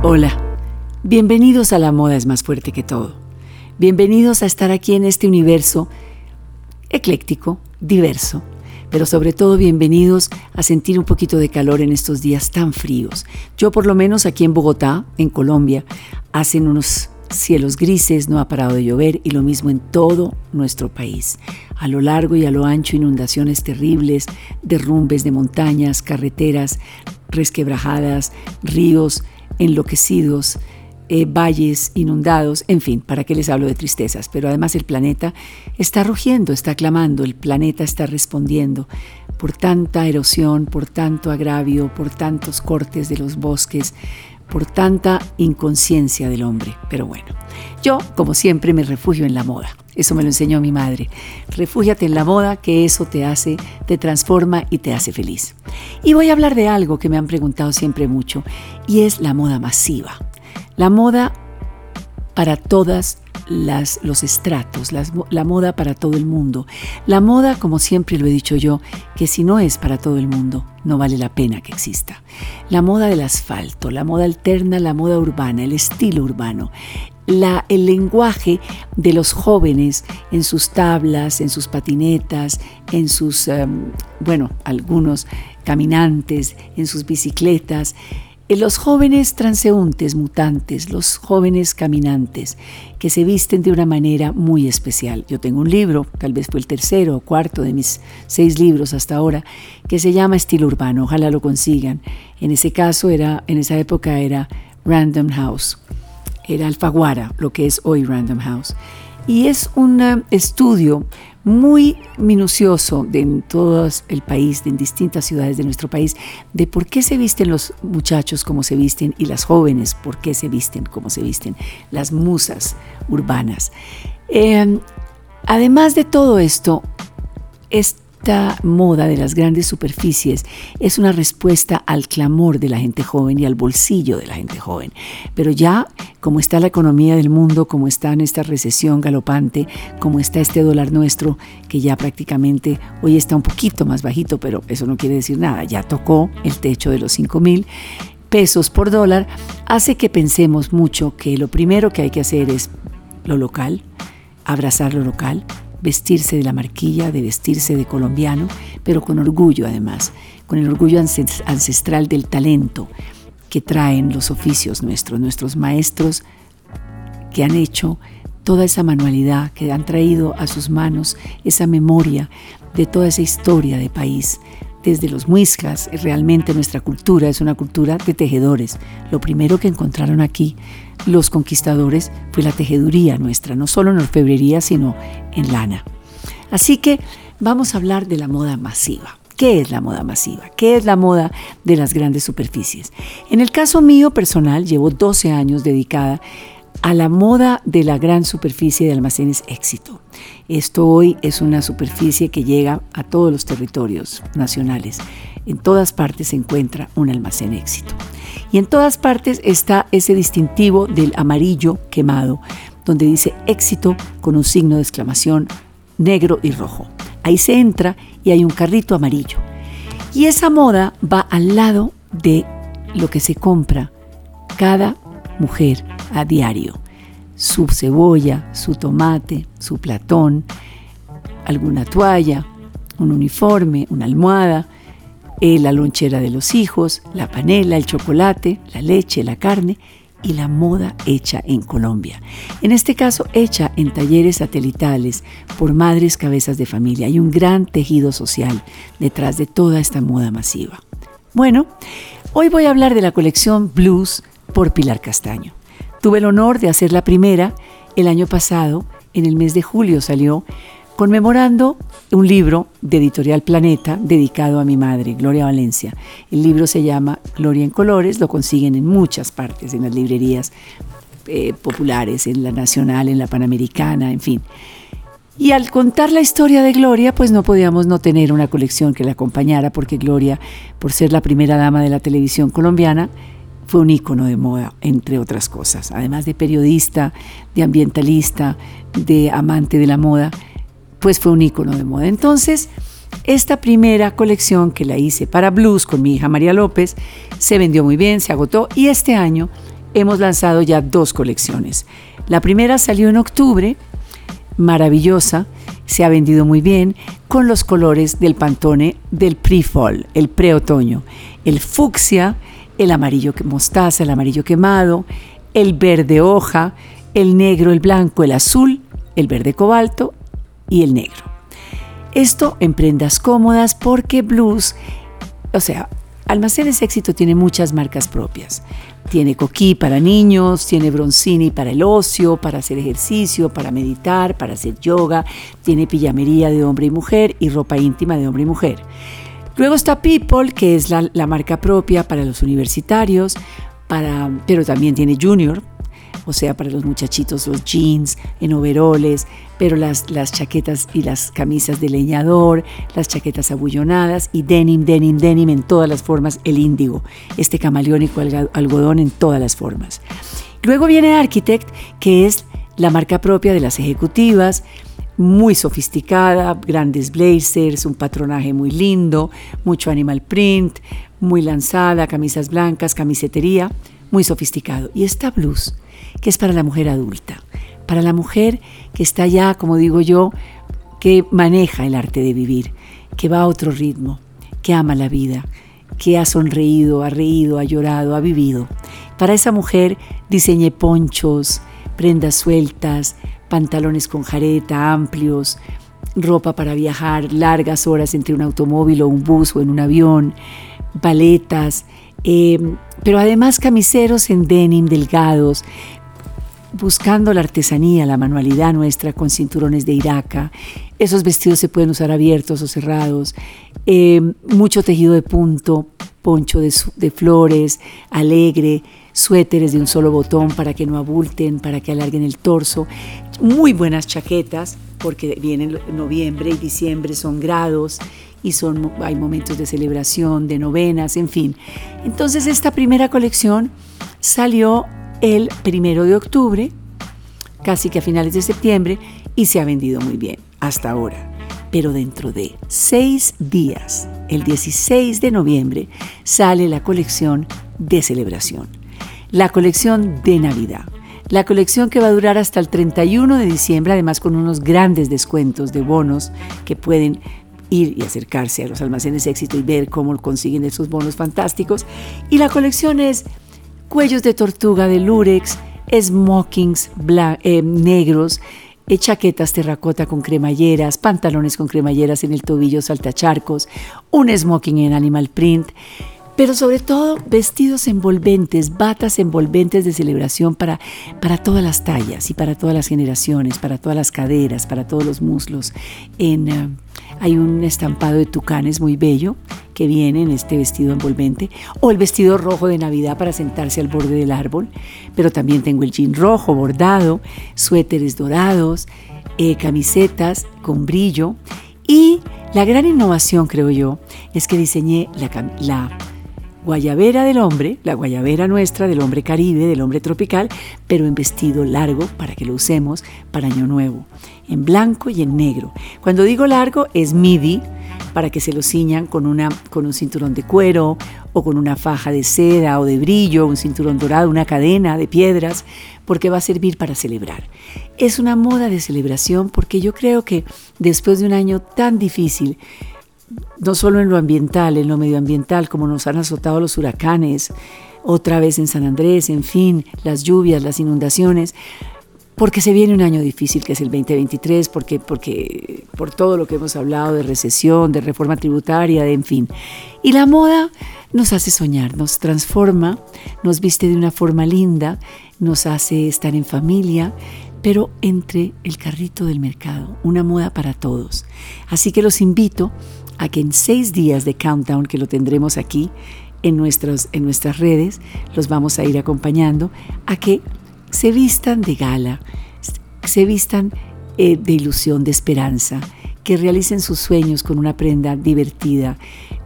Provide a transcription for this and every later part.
Hola, bienvenidos a La Moda es más fuerte que todo. Bienvenidos a estar aquí en este universo ecléctico, diverso, pero sobre todo bienvenidos a sentir un poquito de calor en estos días tan fríos. Yo por lo menos aquí en Bogotá, en Colombia, hacen unos cielos grises, no ha parado de llover y lo mismo en todo nuestro país. A lo largo y a lo ancho inundaciones terribles, derrumbes de montañas, carreteras resquebrajadas, ríos enloquecidos, eh, valles inundados, en fin, ¿para qué les hablo de tristezas? Pero además el planeta está rugiendo, está clamando, el planeta está respondiendo por tanta erosión, por tanto agravio, por tantos cortes de los bosques, por tanta inconsciencia del hombre. Pero bueno, yo, como siempre, me refugio en la moda. Eso me lo enseñó mi madre. Refúgiate en la moda, que eso te hace, te transforma y te hace feliz. Y voy a hablar de algo que me han preguntado siempre mucho, y es la moda masiva. La moda para todas las, los estratos, la moda para todo el mundo. La moda, como siempre lo he dicho yo, que si no es para todo el mundo, no vale la pena que exista. La moda del asfalto, la moda alterna, la moda urbana, el estilo urbano. El lenguaje de los jóvenes en sus tablas, en sus patinetas, en sus, em, bueno, algunos caminantes, en sus bicicletas, los jóvenes transeúntes mutantes, los jóvenes caminantes, que se visten de una manera muy especial. Yo tengo un libro, tal vez fue el tercero o cuarto de mis seis libros hasta ahora, que se llama Estilo Urbano, ojalá lo consigan. En ese caso era, en esa época era Random House, era Alfaguara, lo que es hoy Random House. Y es un eh, estudio muy minucioso de en todo el país, de en distintas ciudades de nuestro país, de por qué se visten los muchachos como se visten y las jóvenes por qué se visten como se visten, las musas urbanas. Eh, además de todo esto, es esta moda de las grandes superficies es una respuesta al clamor de la gente joven y al bolsillo de la gente joven. Pero ya, como está la economía del mundo, como está en esta recesión galopante, como está este dólar nuestro, que ya prácticamente hoy está un poquito más bajito, pero eso no quiere decir nada, ya tocó el techo de los 5 mil pesos por dólar, hace que pensemos mucho que lo primero que hay que hacer es lo local, abrazar lo local, vestirse de la marquilla, de vestirse de colombiano, pero con orgullo además, con el orgullo ancestral del talento que traen los oficios nuestros, nuestros maestros que han hecho toda esa manualidad, que han traído a sus manos esa memoria de toda esa historia de país, desde los muiscas. Realmente nuestra cultura es una cultura de tejedores. Lo primero que encontraron aquí los conquistadores fue la tejeduría nuestra, no solo en orfebrería, sino en lana. Así que vamos a hablar de la moda masiva. ¿Qué es la moda masiva? ¿Qué es la moda de las grandes superficies? En el caso mío personal, llevo 12 años dedicada a la moda de la gran superficie de almacenes éxito. Esto hoy es una superficie que llega a todos los territorios nacionales. En todas partes se encuentra un almacén éxito. Y en todas partes está ese distintivo del amarillo quemado, donde dice éxito con un signo de exclamación negro y rojo. Ahí se entra y hay un carrito amarillo. Y esa moda va al lado de lo que se compra cada mujer a diario. Su cebolla, su tomate, su platón, alguna toalla, un uniforme, una almohada, eh, la lonchera de los hijos, la panela, el chocolate, la leche, la carne y la moda hecha en Colombia. En este caso, hecha en talleres satelitales por madres cabezas de familia. Hay un gran tejido social detrás de toda esta moda masiva. Bueno, hoy voy a hablar de la colección Blues por Pilar Castaño. Tuve el honor de hacer la primera el año pasado, en el mes de julio salió, conmemorando un libro de Editorial Planeta dedicado a mi madre, Gloria Valencia. El libro se llama Gloria en Colores, lo consiguen en muchas partes, en las librerías eh, populares, en la nacional, en la panamericana, en fin. Y al contar la historia de Gloria, pues no podíamos no tener una colección que la acompañara, porque Gloria, por ser la primera dama de la televisión colombiana, fue un ícono de moda, entre otras cosas. Además de periodista, de ambientalista, de amante de la moda, pues fue un ícono de moda. Entonces, esta primera colección que la hice para blues con mi hija María López se vendió muy bien, se agotó y este año hemos lanzado ya dos colecciones. La primera salió en octubre, maravillosa, se ha vendido muy bien, con los colores del Pantone del pre-fall, el pre-otoño. El fucsia, el amarillo mostaza, el amarillo quemado, el verde hoja, el negro, el blanco, el azul, el verde cobalto y el negro. Esto en prendas cómodas porque Blues, o sea, Almacenes Éxito tiene muchas marcas propias. Tiene coquí para niños, tiene broncini para el ocio, para hacer ejercicio, para meditar, para hacer yoga, tiene pijamería de hombre y mujer y ropa íntima de hombre y mujer. Luego está People, que es la, marca propia para los universitarios, para, pero también tiene Junior, o sea, para los muchachitos los jeans en overoles, pero las, las chaquetas y las camisas de leñador, las chaquetas abullonadas y denim, denim, denim en todas las formas, el índigo, este camaleónico algodón en todas las formas. Luego viene Architect, que es la marca propia de las ejecutivas, muy sofisticada, grandes blazers, un patronaje muy lindo, mucho animal print, muy lanzada, camisas blancas, camisetería, muy sofisticado. Y esta blues que es para la mujer adulta, para la mujer que está ya, como digo yo, que maneja el arte de vivir, que va a otro ritmo, que ama la vida, que ha sonreído, ha reído, ha llorado, ha vivido. Para esa mujer diseñé ponchos, prendas sueltas, pantalones con jareta amplios, ropa para viajar largas horas entre un automóvil o un bus o en un avión, paletas, eh, pero además camiseros en denim delgados, buscando la artesanía, la manualidad nuestra con cinturones de iraca. Esos vestidos se pueden usar abiertos o cerrados. Eh, mucho tejido de punto, poncho de, flores, alegre, suéteres de un solo botón para que no abulten, para que alarguen el torso. Muy buenas chaquetas, porque vienen noviembre y diciembre, son grados y son, hay momentos de celebración, de novenas, en fin. Entonces esta primera colección salió el primero de octubre, casi que a finales de septiembre, y se ha vendido muy bien hasta ahora. Pero dentro de seis días, el 16 de noviembre, sale la colección de celebración, la colección de Navidad. La colección que va a durar hasta el 31 de diciembre, además con unos grandes descuentos de bonos que pueden ir y acercarse a los almacenes éxito y ver cómo consiguen esos bonos fantásticos. Y la colección es cuellos de tortuga de lurex, smokings eh, negros, eh, chaquetas terracota con cremalleras, pantalones con cremalleras en el tobillo saltacharcos, un smoking en animal print, pero sobre todo vestidos envolventes, batas envolventes de celebración para, para todas las tallas y para todas las generaciones, para todas las caderas, para todos los muslos. En, eh, hay un estampado de tucanes muy bello que viene en este vestido envolvente, o el vestido rojo de Navidad para sentarse al borde del árbol, pero también tengo el jean rojo bordado, suéteres dorados, eh, camisetas con brillo y la gran innovación, creo yo, es que diseñé la, la guayabera del hombre, la guayabera nuestra del hombre caribe, del hombre tropical, pero en vestido largo para que lo usemos para Año Nuevo, en blanco y en negro. Cuando digo largo es midi, para que se lo ciñan con, una, con un cinturón de cuero o con una faja de seda o de brillo, un cinturón dorado, una cadena de piedras, porque va a servir para celebrar. Es una moda de celebración porque yo creo que después de un año tan difícil, no solo en lo ambiental, en lo medioambiental, como nos han azotado los huracanes, otra vez en San Andrés, en fin, las lluvias, las inundaciones, porque se viene un año difícil que es el 2023, porque, porque por todo lo que hemos hablado de recesión, de reforma tributaria, de en fin. Y la moda nos hace soñar, nos transforma, nos viste de una forma linda, nos hace estar en familia, pero entre el carrito del mercado, una moda para todos. Así que los invito a que en seis días de countdown, que lo tendremos aquí en, nuestros, en nuestras redes, los vamos a ir acompañando, a que se vistan de gala, se vistan eh, de ilusión, de esperanza, que realicen sus sueños con una prenda divertida,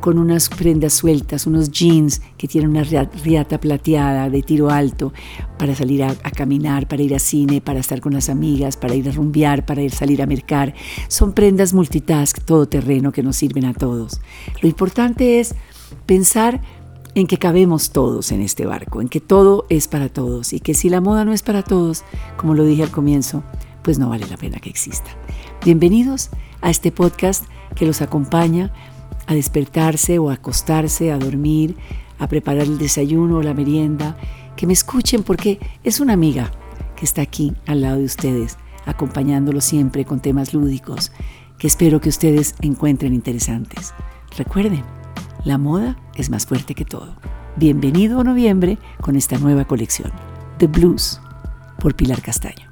con unas prendas sueltas, unos jeans que tienen una riata plateada de tiro alto para salir a, caminar, para ir a cine, para estar con las amigas, para ir a rumbear, para ir a salir a mercar. Son prendas multitask, todoterreno que nos sirven a todos. Lo importante es pensar en que cabemos todos en este barco, en que todo es para todos y que si la moda no es para todos, como lo dije al comienzo, pues no vale la pena que exista. Bienvenidos a este podcast que los acompaña a despertarse o a acostarse, a dormir, a preparar el desayuno o la merienda, que me escuchen porque es una amiga que está aquí al lado de ustedes, acompañándolo siempre con temas lúdicos que espero que ustedes encuentren interesantes. Recuerden, la moda es más fuerte que todo. Bienvenido a noviembre con esta nueva colección, The Blues, por Pilar Castaño.